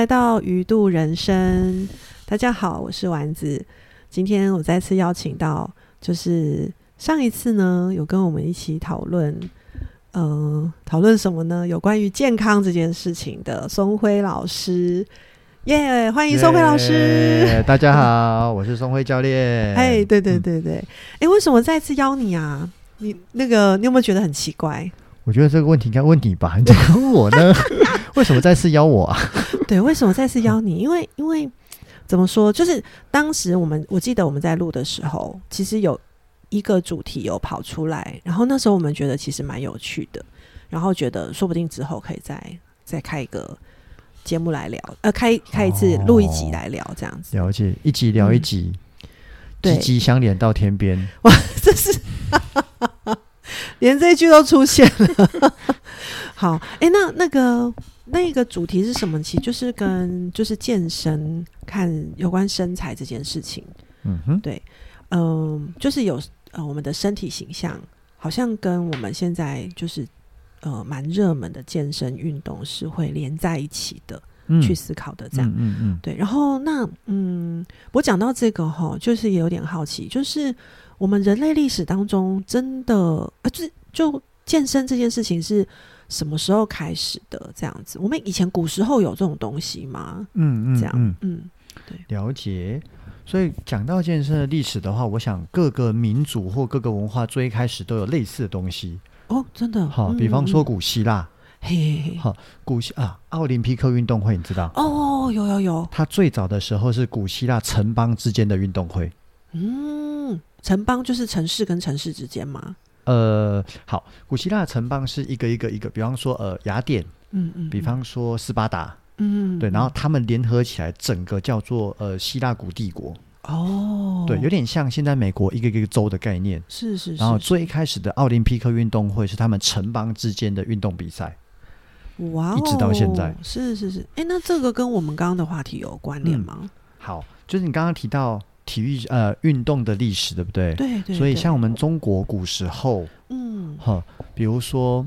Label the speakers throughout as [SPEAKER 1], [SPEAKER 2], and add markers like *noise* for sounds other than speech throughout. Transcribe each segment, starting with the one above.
[SPEAKER 1] 来到鱼度人生。大家好，我是丸子。今天我再次邀请到，就是上一次呢，有跟我们一起讨论，嗯，讨论什么呢？有关于健康这件事情的松辉老师。耶，欢迎松辉老师。
[SPEAKER 2] 耶大家好，*laughs* 我是松辉教练。
[SPEAKER 1] 哎，对对对对，哎、为什么再次邀你啊？你那个，你有没有觉得很奇怪？
[SPEAKER 2] 我觉得这个问题应该问你吧，*laughs* 你怎么问我呢？*laughs* 为什么再次邀我啊？*laughs*
[SPEAKER 1] 对，为什么再次邀你？因为因为怎么说，就是当时我们我记得我们在录的时候，其实有一个主题有跑出来，然后那时候我们觉得其实蛮有趣的，然后觉得说不定之后可以再再开一个节目来聊，呃，开开一次
[SPEAKER 2] 哦
[SPEAKER 1] 录一集来聊这样子。
[SPEAKER 2] 了解，一集聊一集，
[SPEAKER 1] 对
[SPEAKER 2] 积极相连到天边。
[SPEAKER 1] 哇这是连这一句都出现了。*laughs* 好，哎、那那个那个主题是什么？其实就是跟就是健身，看有关身材这件事情。
[SPEAKER 2] 嗯哼，
[SPEAKER 1] 对，嗯、就是有呃，我们的身体形象好像跟我们现在就是呃蛮热门的健身运动是会连在一起的，
[SPEAKER 2] 嗯
[SPEAKER 1] 去思考的这样。
[SPEAKER 2] 嗯嗯嗯，
[SPEAKER 1] 对，然后那嗯，我讲到这个哈，就是也有点好奇，就是我们人类历史当中真的啊，就是就健身这件事情是什么时候开始的？这样子，我们以前古时候有这种东西吗？
[SPEAKER 2] 嗯嗯
[SPEAKER 1] 这样
[SPEAKER 2] 嗯，
[SPEAKER 1] 嗯，
[SPEAKER 2] 了解。所以讲到健身的历史的话，我想各个民族或各个文化最一开始都有类似的东西。
[SPEAKER 1] 哦，真的，
[SPEAKER 2] 好，
[SPEAKER 1] 嗯
[SPEAKER 2] 比方说
[SPEAKER 1] 嗯
[SPEAKER 2] 古希腊，
[SPEAKER 1] 嘿
[SPEAKER 2] 好，古希啊，奥林匹克运动会，你知道？
[SPEAKER 1] 哦，有有有，
[SPEAKER 2] 它最早的时候是古希腊城邦之间的运动会。
[SPEAKER 1] 嗯，城邦就是城市跟城市之间吗，
[SPEAKER 2] 呃，好，古希腊城邦是一个一个一个，比方说呃雅典，
[SPEAKER 1] 嗯嗯，
[SPEAKER 2] 比方说斯巴达，
[SPEAKER 1] 嗯，
[SPEAKER 2] 对，然后他们联合起来，整个叫做呃希腊古帝国，
[SPEAKER 1] 哦，
[SPEAKER 2] 对，有点像现在美国一个一个州的概念。
[SPEAKER 1] 是是，
[SPEAKER 2] 然后
[SPEAKER 1] 是
[SPEAKER 2] 最开始的奥林匹克运动会是他们城邦之间的运动比赛，
[SPEAKER 1] 哇、哦，
[SPEAKER 2] 一直到现在。
[SPEAKER 1] 是是是，哎，那这个跟我们刚刚的话题有关联
[SPEAKER 2] 嗯。
[SPEAKER 1] 吗？
[SPEAKER 2] 好，就是你刚刚提到体育呃运动的历史，对不对？
[SPEAKER 1] 对对，对
[SPEAKER 2] 所以像我们中国古时候，
[SPEAKER 1] 嗯。
[SPEAKER 2] 哈，比如说，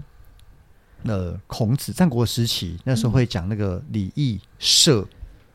[SPEAKER 2] 呃，孔子战国时期那时候会讲那个礼义射，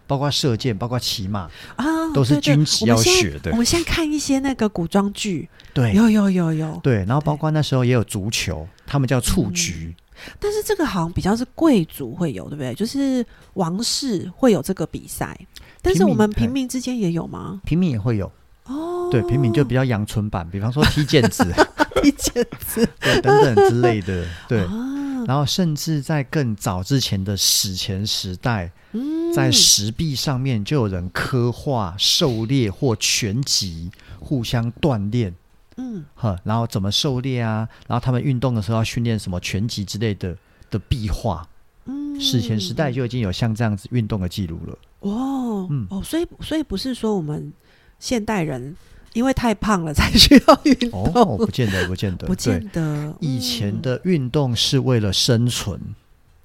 [SPEAKER 2] 包括射箭，包括骑马，
[SPEAKER 1] 啊，
[SPEAKER 2] 都是
[SPEAKER 1] 对对
[SPEAKER 2] 君子要学的。
[SPEAKER 1] 我们先看一些那个古装剧，
[SPEAKER 2] 对。
[SPEAKER 1] 有有有有，
[SPEAKER 2] 对，然后包括那时候也有足球，他们叫蹴
[SPEAKER 1] 嗯。
[SPEAKER 2] 鞠，
[SPEAKER 1] 但是这个好像比较是贵族会有，对不对？就是王室会有这个比赛，但是我们
[SPEAKER 2] 哎
[SPEAKER 1] 平民之间也有吗？
[SPEAKER 2] 平民也会有，
[SPEAKER 1] 哦，
[SPEAKER 2] 对，平民就比较阳春版，比方说踢毽子，*laughs*
[SPEAKER 1] 踢毽子，*laughs*
[SPEAKER 2] 对，等等之类的，对。
[SPEAKER 1] 啊，
[SPEAKER 2] 然后甚至在更早之前的史前时代，
[SPEAKER 1] 嗯
[SPEAKER 2] 在石壁上面就有人刻画狩猎或拳击，互相锻炼。
[SPEAKER 1] 嗯
[SPEAKER 2] 呵，然后怎么狩猎啊？然后他们运动的时候要训练什么拳击之类的的壁画，
[SPEAKER 1] 嗯，
[SPEAKER 2] 史前时代就已经有像这样子运动的记录了。
[SPEAKER 1] 哦，
[SPEAKER 2] 嗯。
[SPEAKER 1] 哦，所以所以不是说我们现代人因为太胖了才需要运动，
[SPEAKER 2] 哦，不见得，不见得，*laughs*
[SPEAKER 1] 不见
[SPEAKER 2] 对。
[SPEAKER 1] 得。
[SPEAKER 2] 以前
[SPEAKER 1] 嗯
[SPEAKER 2] 的运动是为了生存，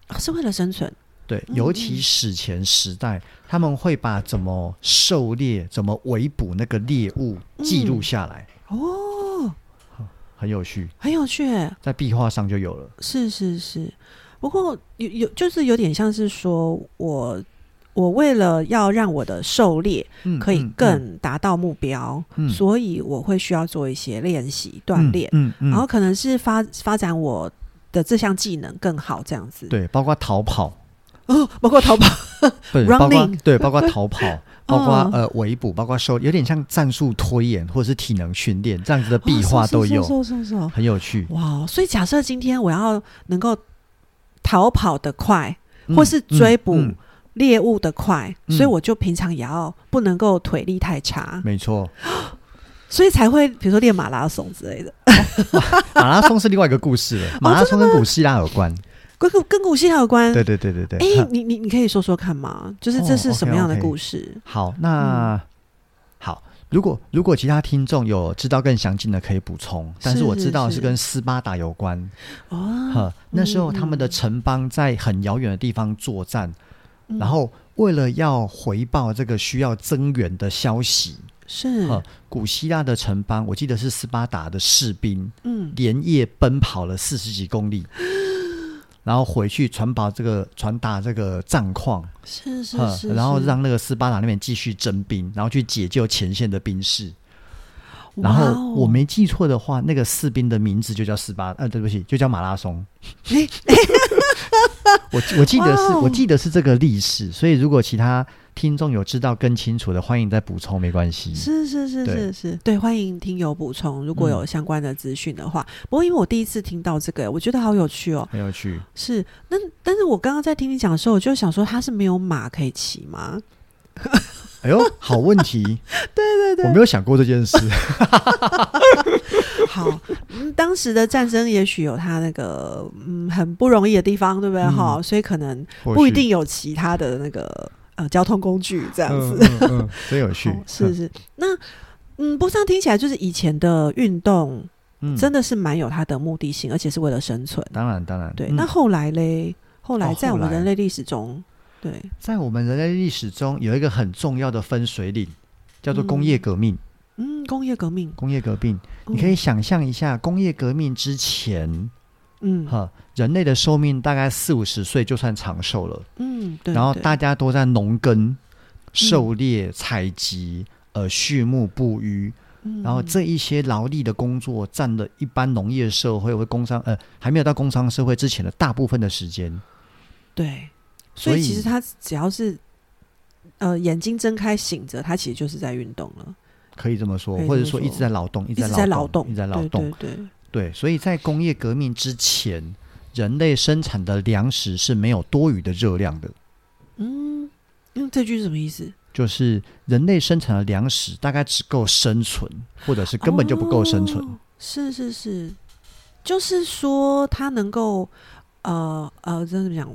[SPEAKER 1] 啊是为了生存，
[SPEAKER 2] 对，
[SPEAKER 1] 嗯。
[SPEAKER 2] 尤其史前时代，他们会把怎么狩猎、怎么围捕那个猎物记录下来，
[SPEAKER 1] 哦，
[SPEAKER 2] 很有趣，
[SPEAKER 1] 很有趣，
[SPEAKER 2] 在壁画上就有了。
[SPEAKER 1] 是是是。不过有有就是有点像是说我我为了要让我的狩猎
[SPEAKER 2] 嗯
[SPEAKER 1] 可以
[SPEAKER 2] 嗯
[SPEAKER 1] 更达到目标，
[SPEAKER 2] 嗯。
[SPEAKER 1] 所以我会需要做一些练习锻炼，
[SPEAKER 2] 嗯
[SPEAKER 1] 然后可能是发发展我的这项技能更好这样子。
[SPEAKER 2] 对，包括逃跑，
[SPEAKER 1] 哦，包括逃跑，*laughs*
[SPEAKER 2] 对，包括
[SPEAKER 1] Running
[SPEAKER 2] 对，包括逃跑，*laughs* 包括
[SPEAKER 1] 哦
[SPEAKER 2] 呃围捕，包括收，有点像战术推演或者是体能训练这样子的壁画都有，很有趣。
[SPEAKER 1] 哇！所以假设今天我要能够逃跑的快，
[SPEAKER 2] 嗯
[SPEAKER 1] 或是追捕猎物的快，
[SPEAKER 2] 嗯
[SPEAKER 1] 所以我就平常也要不能够腿力太差，
[SPEAKER 2] 没错，*gasps*
[SPEAKER 1] 所以才会比如说练马拉松之类的。*laughs*
[SPEAKER 2] 马拉松是另外一个故事了，马拉松跟古希腊有关。
[SPEAKER 1] 跟古希腊有关。
[SPEAKER 2] 对对对对对。
[SPEAKER 1] 哎、
[SPEAKER 2] 哈
[SPEAKER 1] 你你你可以说说看吗？就是这
[SPEAKER 2] 哦
[SPEAKER 1] 是什么样的故事？
[SPEAKER 2] 好，那、好，如果如果其他听众有知道更详尽的，可以补充。但是我知道是
[SPEAKER 1] 是。
[SPEAKER 2] 跟斯巴达有关。
[SPEAKER 1] 哦，
[SPEAKER 2] 那时候他们的
[SPEAKER 1] 嗯
[SPEAKER 2] 城邦在很遥远的地方作战，
[SPEAKER 1] 嗯。
[SPEAKER 2] 然后为了要回报这个需要增援的消息，
[SPEAKER 1] 是，
[SPEAKER 2] 古希腊的城邦，我记得是斯巴达的士兵，
[SPEAKER 1] 嗯，
[SPEAKER 2] 连夜奔跑了四十几公里，然后回去传达这个传达这个战况，
[SPEAKER 1] 是是
[SPEAKER 2] 呵
[SPEAKER 1] 是，
[SPEAKER 2] 然后
[SPEAKER 1] 是。
[SPEAKER 2] 让那个斯巴达那边继续征兵，然后去解救前线的兵士。然后我没记错的话，那个士兵的名字就叫斯巴，呃，对不起，就叫马拉松。*laughs* 我我记得是我记得是这个历史，所以如果其他听众有知道更清楚的，欢迎再补充，没关系。
[SPEAKER 1] 是是是是是，对，欢迎听友补充，如果有相关的资讯的话。不过因为我第一次听到这个，我觉得好有趣哦。
[SPEAKER 2] 很有趣。
[SPEAKER 1] 是，那但是我刚刚在听你讲的时候，我就想说，他是没有马可以骑吗？
[SPEAKER 2] 哎呦，好问题，*laughs*
[SPEAKER 1] 对对对，
[SPEAKER 2] 我没有想过这件事。*laughs*
[SPEAKER 1] 好，嗯，当时的战争也许有他那个嗯很不容易的地方，对不对？
[SPEAKER 2] 嗯
[SPEAKER 1] 哈、所以可能不一定有其他的那个呃交通工具这样子。
[SPEAKER 2] 真有趣 *laughs*
[SPEAKER 1] 哦。是是，那嗯，不过这样听起来就是以前的运动
[SPEAKER 2] 嗯，
[SPEAKER 1] 真的是蛮有它的目的性，而且是为了生存。
[SPEAKER 2] 当然当然。
[SPEAKER 1] 对，
[SPEAKER 2] 嗯
[SPEAKER 1] 那后来嘞，后来
[SPEAKER 2] 哦
[SPEAKER 1] 在我们人类历史中，对，
[SPEAKER 2] 在我们人类历史中有一个很重要的分水岭，叫做工业革命。
[SPEAKER 1] 嗯，工业革命，
[SPEAKER 2] 工业革命，
[SPEAKER 1] 嗯
[SPEAKER 2] 你可以想象一下，工业革命之前，
[SPEAKER 1] 嗯。
[SPEAKER 2] 哈，人类的寿命大概四五十岁就算长寿了。
[SPEAKER 1] 嗯，对，对
[SPEAKER 2] 然后大家都在农耕、狩猎、采集、呃畜牧、捕鱼，
[SPEAKER 1] 嗯。
[SPEAKER 2] 然后这一些劳力的工作占了一般农业社会或工商呃还没有到工商社会之前的大部分的时间。
[SPEAKER 1] 对，所
[SPEAKER 2] 所以
[SPEAKER 1] 以其实他只要是呃眼睛睁开醒着，他其实就是在运动了，
[SPEAKER 2] 可以这么说或者
[SPEAKER 1] 说
[SPEAKER 2] 说。一直在劳动，一
[SPEAKER 1] 一
[SPEAKER 2] 直
[SPEAKER 1] 直在劳动，
[SPEAKER 2] 一直在劳动。
[SPEAKER 1] 对对对，
[SPEAKER 2] 对，所以在工业革命之前，人类生产的粮食是没有多余的热量的。
[SPEAKER 1] 嗯，嗯，这句是什么意思？
[SPEAKER 2] 就是人类生产的粮食大概只够生存，或者是根本就不够生存。
[SPEAKER 1] 哦是是是，就是说它能够呃呃，这怎么讲？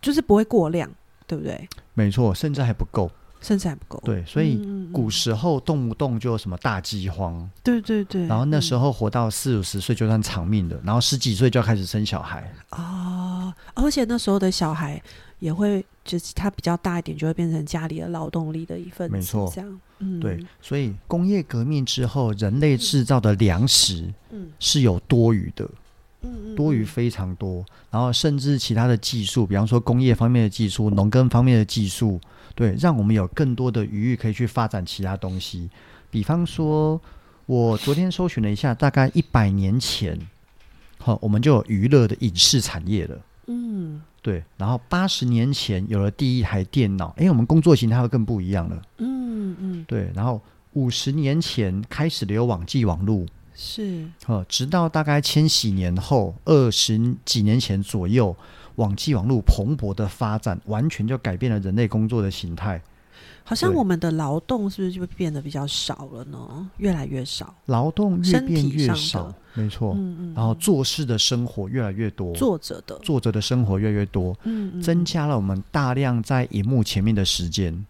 [SPEAKER 1] 就是不会过量，对不对？
[SPEAKER 2] 没错，甚至还不够。
[SPEAKER 1] 甚至还不够。
[SPEAKER 2] 对，所以古时候动不动就有什么大饥荒，
[SPEAKER 1] 对对对，
[SPEAKER 2] 然后那时
[SPEAKER 1] 候
[SPEAKER 2] 候活到四五十岁就算长命的，然后十几岁就要开始生小孩。
[SPEAKER 1] 啊、而且那时候的小孩也会，就是他比较大一点，就会变成家里的劳动力的一份子，
[SPEAKER 2] 没错。
[SPEAKER 1] 这样，嗯，
[SPEAKER 2] 对，所以工业革命之后，人类制造的粮食
[SPEAKER 1] 嗯。
[SPEAKER 2] 是有多余的，
[SPEAKER 1] 嗯。
[SPEAKER 2] 多余非常多。然后甚至其他的技术，比方说工业方面的技术、农耕方面的技术，对，让我们有更多的余裕可以去发展其他东西。比方说，我昨天搜寻了一下，大概一百年前，好，我们就有娱乐的影视产业了。
[SPEAKER 1] 嗯
[SPEAKER 2] 对，然后八十年前有了第一台电脑，诶，我们工作形态会更不一样了。
[SPEAKER 1] 嗯嗯，
[SPEAKER 2] 对，然后五十年前开始了有网际网路，
[SPEAKER 1] 是，
[SPEAKER 2] 呃，直到大概千禧年后二十几年前左右，网际网络蓬勃的发展，完全就改变了人类工作的形态。
[SPEAKER 1] 好像我们的劳动是不是就变得比较少了呢？越来越少，
[SPEAKER 2] 劳动越
[SPEAKER 1] 身
[SPEAKER 2] 变越少，没错。
[SPEAKER 1] 嗯嗯，
[SPEAKER 2] 然后
[SPEAKER 1] 嗯
[SPEAKER 2] 做事的生活越来越多，
[SPEAKER 1] 作者的，
[SPEAKER 2] 作者的生活越来越多，
[SPEAKER 1] 嗯嗯，
[SPEAKER 2] 增
[SPEAKER 1] 嗯
[SPEAKER 2] 加了我们大量在荧幕前面的时间。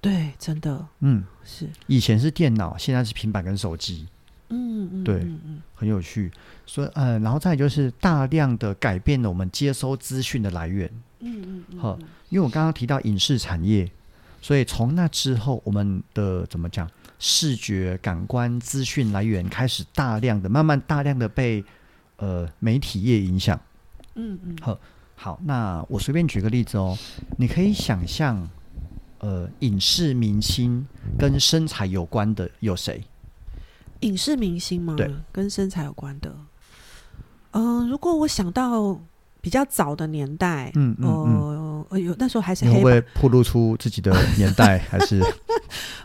[SPEAKER 1] 对，真的
[SPEAKER 2] 嗯，
[SPEAKER 1] 是，
[SPEAKER 2] 以前是电脑，现在是平板跟手机，
[SPEAKER 1] 嗯嗯，
[SPEAKER 2] 对
[SPEAKER 1] 嗯嗯
[SPEAKER 2] 很有趣。所以，呃，然后再就是大量的改变了我们接收资讯的来源。
[SPEAKER 1] 嗯嗯嗯，
[SPEAKER 2] 好
[SPEAKER 1] 嗯
[SPEAKER 2] 因为我刚刚提到影视产业，所以从那之后，我们的怎么讲，视觉、感官、资讯来源开始大量的、慢慢大量的被呃媒体业影响。
[SPEAKER 1] 嗯嗯，
[SPEAKER 2] 好好，那我随便举个例子哦，你可以想象，呃，影视明星跟身材有关的有谁？
[SPEAKER 1] 影视明星吗？
[SPEAKER 2] 对，
[SPEAKER 1] 跟身材有关的。嗯、如果我想到比较早的年代，
[SPEAKER 2] 嗯嗯嗯，
[SPEAKER 1] 呃，呃有那时候还是
[SPEAKER 2] 你会不会
[SPEAKER 1] 黑白，
[SPEAKER 2] 暴露出自己的年代 *laughs* 还是？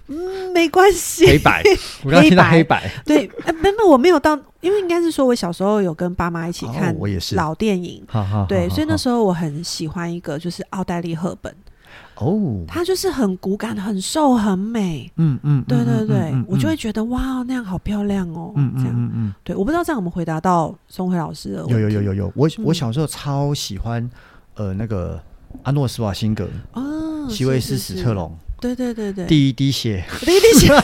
[SPEAKER 1] 嗯，没关系。
[SPEAKER 2] 黑白？*laughs* 我刚刚听到黑白，
[SPEAKER 1] 对，呃，没有，我没有到，因为应该是说我小时候有跟爸妈一起
[SPEAKER 2] 哦
[SPEAKER 1] 看
[SPEAKER 2] 我也是。
[SPEAKER 1] 老电影，对，所以那时候我很喜欢一个就是奥黛丽·赫本，
[SPEAKER 2] 哦，
[SPEAKER 1] 她就是很骨感、很瘦、很美。
[SPEAKER 2] 嗯嗯，
[SPEAKER 1] 对对对，
[SPEAKER 2] 嗯
[SPEAKER 1] 我就会觉得哇，那样好漂亮哦。
[SPEAKER 2] 嗯嗯
[SPEAKER 1] 这样，
[SPEAKER 2] 嗯嗯，
[SPEAKER 1] 对，我不知道这样我们回答到宋慧老师的。
[SPEAKER 2] 有有有有有，我我
[SPEAKER 1] 嗯。
[SPEAKER 2] 小时候超喜欢呃那个阿诺斯瓦辛格、
[SPEAKER 1] 哦，
[SPEAKER 2] 席维斯史特龙，
[SPEAKER 1] 对对对对，
[SPEAKER 2] 第一滴血，
[SPEAKER 1] 第一滴血。*laughs*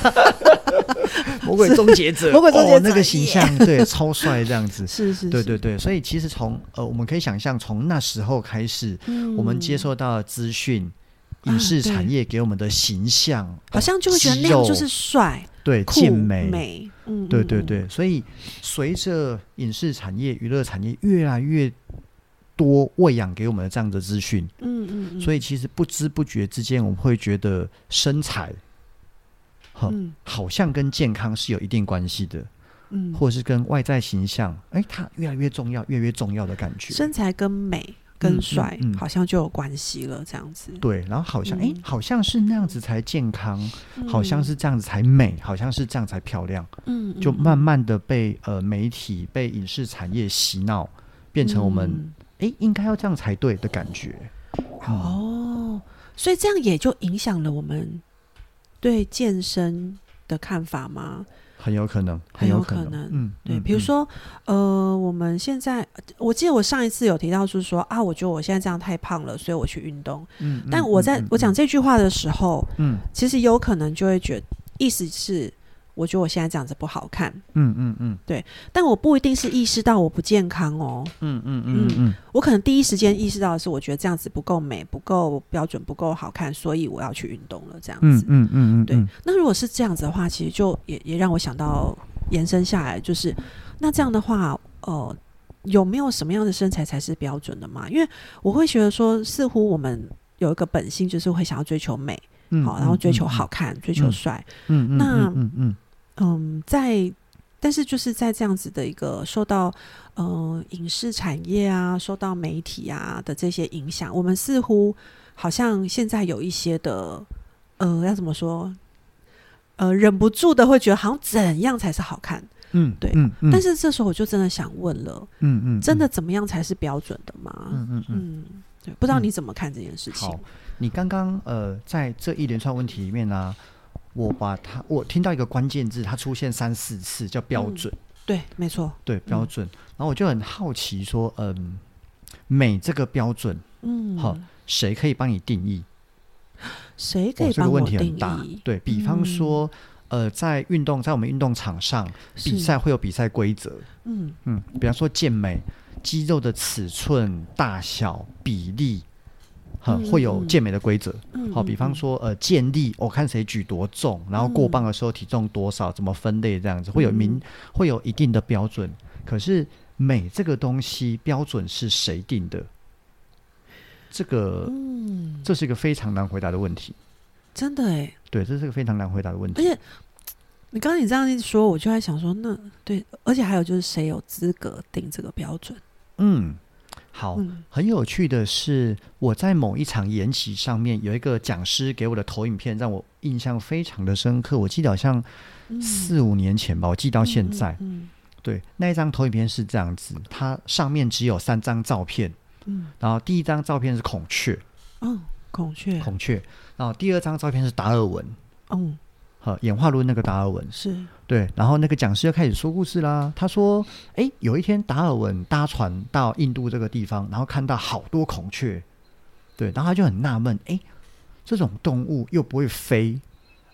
[SPEAKER 2] 魔鬼终结者，
[SPEAKER 1] 魔鬼终结者
[SPEAKER 2] 哦那个形象对超帅这样子。*laughs*
[SPEAKER 1] 是是，是。
[SPEAKER 2] 对对，对，所以其实从呃，我们可以想象，从那时候开始，
[SPEAKER 1] 嗯。
[SPEAKER 2] 我们接受到的资讯、
[SPEAKER 1] 啊
[SPEAKER 2] 影视产业给我们的形象，
[SPEAKER 1] 好像就会觉得那样就是帅、
[SPEAKER 2] 对、健美，
[SPEAKER 1] 美。嗯，
[SPEAKER 2] 对对对，所以随着影视产业、娱乐产业越来越多喂养给我们的这样的资讯，
[SPEAKER 1] 嗯嗯嗯，
[SPEAKER 2] 所以其实不知不觉之间，我们会觉得身材，哈、
[SPEAKER 1] 嗯。
[SPEAKER 2] 好像跟健康是有一定关系的，
[SPEAKER 1] 嗯，
[SPEAKER 2] 或者是跟外在形象，哎，它越来越重要，越来越重要的感觉。
[SPEAKER 1] 身材跟美
[SPEAKER 2] 嗯
[SPEAKER 1] 跟帅好像就有关系了，这样子，
[SPEAKER 2] 对，然后好像哎、
[SPEAKER 1] 嗯。
[SPEAKER 2] 好像是那样子才健康，
[SPEAKER 1] 嗯。
[SPEAKER 2] 好像是这样子才美，好像是这样才漂亮，
[SPEAKER 1] 嗯，嗯
[SPEAKER 2] 就慢慢的被呃媒体、被影视产业洗脑，变成我们
[SPEAKER 1] 嗯。
[SPEAKER 2] 哎、应该要这样才对的感觉。嗯。
[SPEAKER 1] 哦，所以这样也就影响了我们对健身的看法吗？
[SPEAKER 2] 很有可能，
[SPEAKER 1] 很有可能。
[SPEAKER 2] 嗯，
[SPEAKER 1] 对，比如说，呃，我们现在，我记得我上一次有提到，就是说啊，我觉得我现在这样太胖了，所以我去运动。
[SPEAKER 2] 嗯，嗯
[SPEAKER 1] 但我在
[SPEAKER 2] 嗯
[SPEAKER 1] 我讲这句话的时候，
[SPEAKER 2] 嗯。
[SPEAKER 1] 其实有可能就会觉得，意思是，我觉得我现在这样子不好看，
[SPEAKER 2] 嗯嗯嗯。
[SPEAKER 1] 对但我不一定是意识到我不健康哦，
[SPEAKER 2] 嗯嗯嗯嗯
[SPEAKER 1] 我可能第一时间意识到的是，我觉得这样子不够美、不够标准、不够好看，所以我要去运动了，这样子。
[SPEAKER 2] 嗯嗯嗯嗯，
[SPEAKER 1] 对，那如果是这样子的话，其实就也也让我想到延伸下来，就是那这样的话，呃，有没有什么样的身材才是标准的嘛？因为我会觉得说，似乎我们有一个本性，就是会想要追求美，
[SPEAKER 2] 嗯
[SPEAKER 1] 好，然后追求好，看，追求帅，
[SPEAKER 2] 嗯嗯嗯嗯，
[SPEAKER 1] 在但是就是在这样子的一个受到呃影视产业啊、受到媒体啊的这些影响，我们似乎好像现在有一些的呃，要怎么说？呃，忍不住的会觉得好像怎样才是好看，
[SPEAKER 2] 嗯，
[SPEAKER 1] 对
[SPEAKER 2] 嗯嗯，
[SPEAKER 1] 但是这时候我就真的想问了，
[SPEAKER 2] 嗯嗯，
[SPEAKER 1] 真的怎么样才是标准的吗？
[SPEAKER 2] 嗯嗯嗯。
[SPEAKER 1] 嗯，对，不知道
[SPEAKER 2] 嗯
[SPEAKER 1] 你怎么看这件事情？
[SPEAKER 2] 好，你刚刚呃，在这一连串问题里面呢、我把它我听到一个关键字，它出现三四次，叫标准，
[SPEAKER 1] 对，没错，
[SPEAKER 2] 对标准。然后我就很好奇说，嗯，美这个标准，
[SPEAKER 1] 嗯，
[SPEAKER 2] 好谁可以帮你定义？*gasps*
[SPEAKER 1] 谁可以
[SPEAKER 2] 哦这个问
[SPEAKER 1] 帮我定
[SPEAKER 2] 题很大
[SPEAKER 1] 义？。
[SPEAKER 2] 对比方说，呃，在运动，在我们运动场上比赛会有比赛规则，
[SPEAKER 1] 嗯
[SPEAKER 2] 嗯，比方说健美，肌肉的尺寸、大小、比例，哈、
[SPEAKER 1] 嗯
[SPEAKER 2] 会有
[SPEAKER 1] 嗯
[SPEAKER 2] 健美的规则。
[SPEAKER 1] 嗯，
[SPEAKER 2] 好，比方
[SPEAKER 1] 嗯
[SPEAKER 2] 说，呃，健力，我看谁举多重，然后过磅的时候体重多少，怎么分类，这样子会有明
[SPEAKER 1] 嗯
[SPEAKER 2] 会有一定的标准。可是美这个东西标准是谁定的？这个
[SPEAKER 1] 嗯，
[SPEAKER 2] 这是一个非常难回答的问题。
[SPEAKER 1] 真的哎，
[SPEAKER 2] 对，这是个非常难回答的问题。
[SPEAKER 1] 而且你刚刚你这样一说，我就在想说，那对，而且还有就是谁有资格定这个标准？
[SPEAKER 2] 嗯，好，
[SPEAKER 1] 嗯。
[SPEAKER 2] 很有趣的是，我在某一场演习上面有一个讲师给我的投影片，让我印象非常的深刻。我记得好像
[SPEAKER 1] 嗯。
[SPEAKER 2] 四五年前吧，我记到现在。
[SPEAKER 1] 嗯
[SPEAKER 2] 对，那一张投影片是这样子，它上面只有三张照片，
[SPEAKER 1] 嗯，
[SPEAKER 2] 然后第一张照片是孔雀，
[SPEAKER 1] 嗯哦，孔雀，
[SPEAKER 2] 孔雀，然后第二张照片是达尔文，
[SPEAKER 1] 嗯，
[SPEAKER 2] 好演化论那个达尔文，
[SPEAKER 1] 是，
[SPEAKER 2] 对，然后那个讲师就开始说故事啦。他说，诶，有一天达尔文搭船到印度这个地方，然后看到好多孔雀，对，然后他就很纳闷，诶，这种动物又不会飞，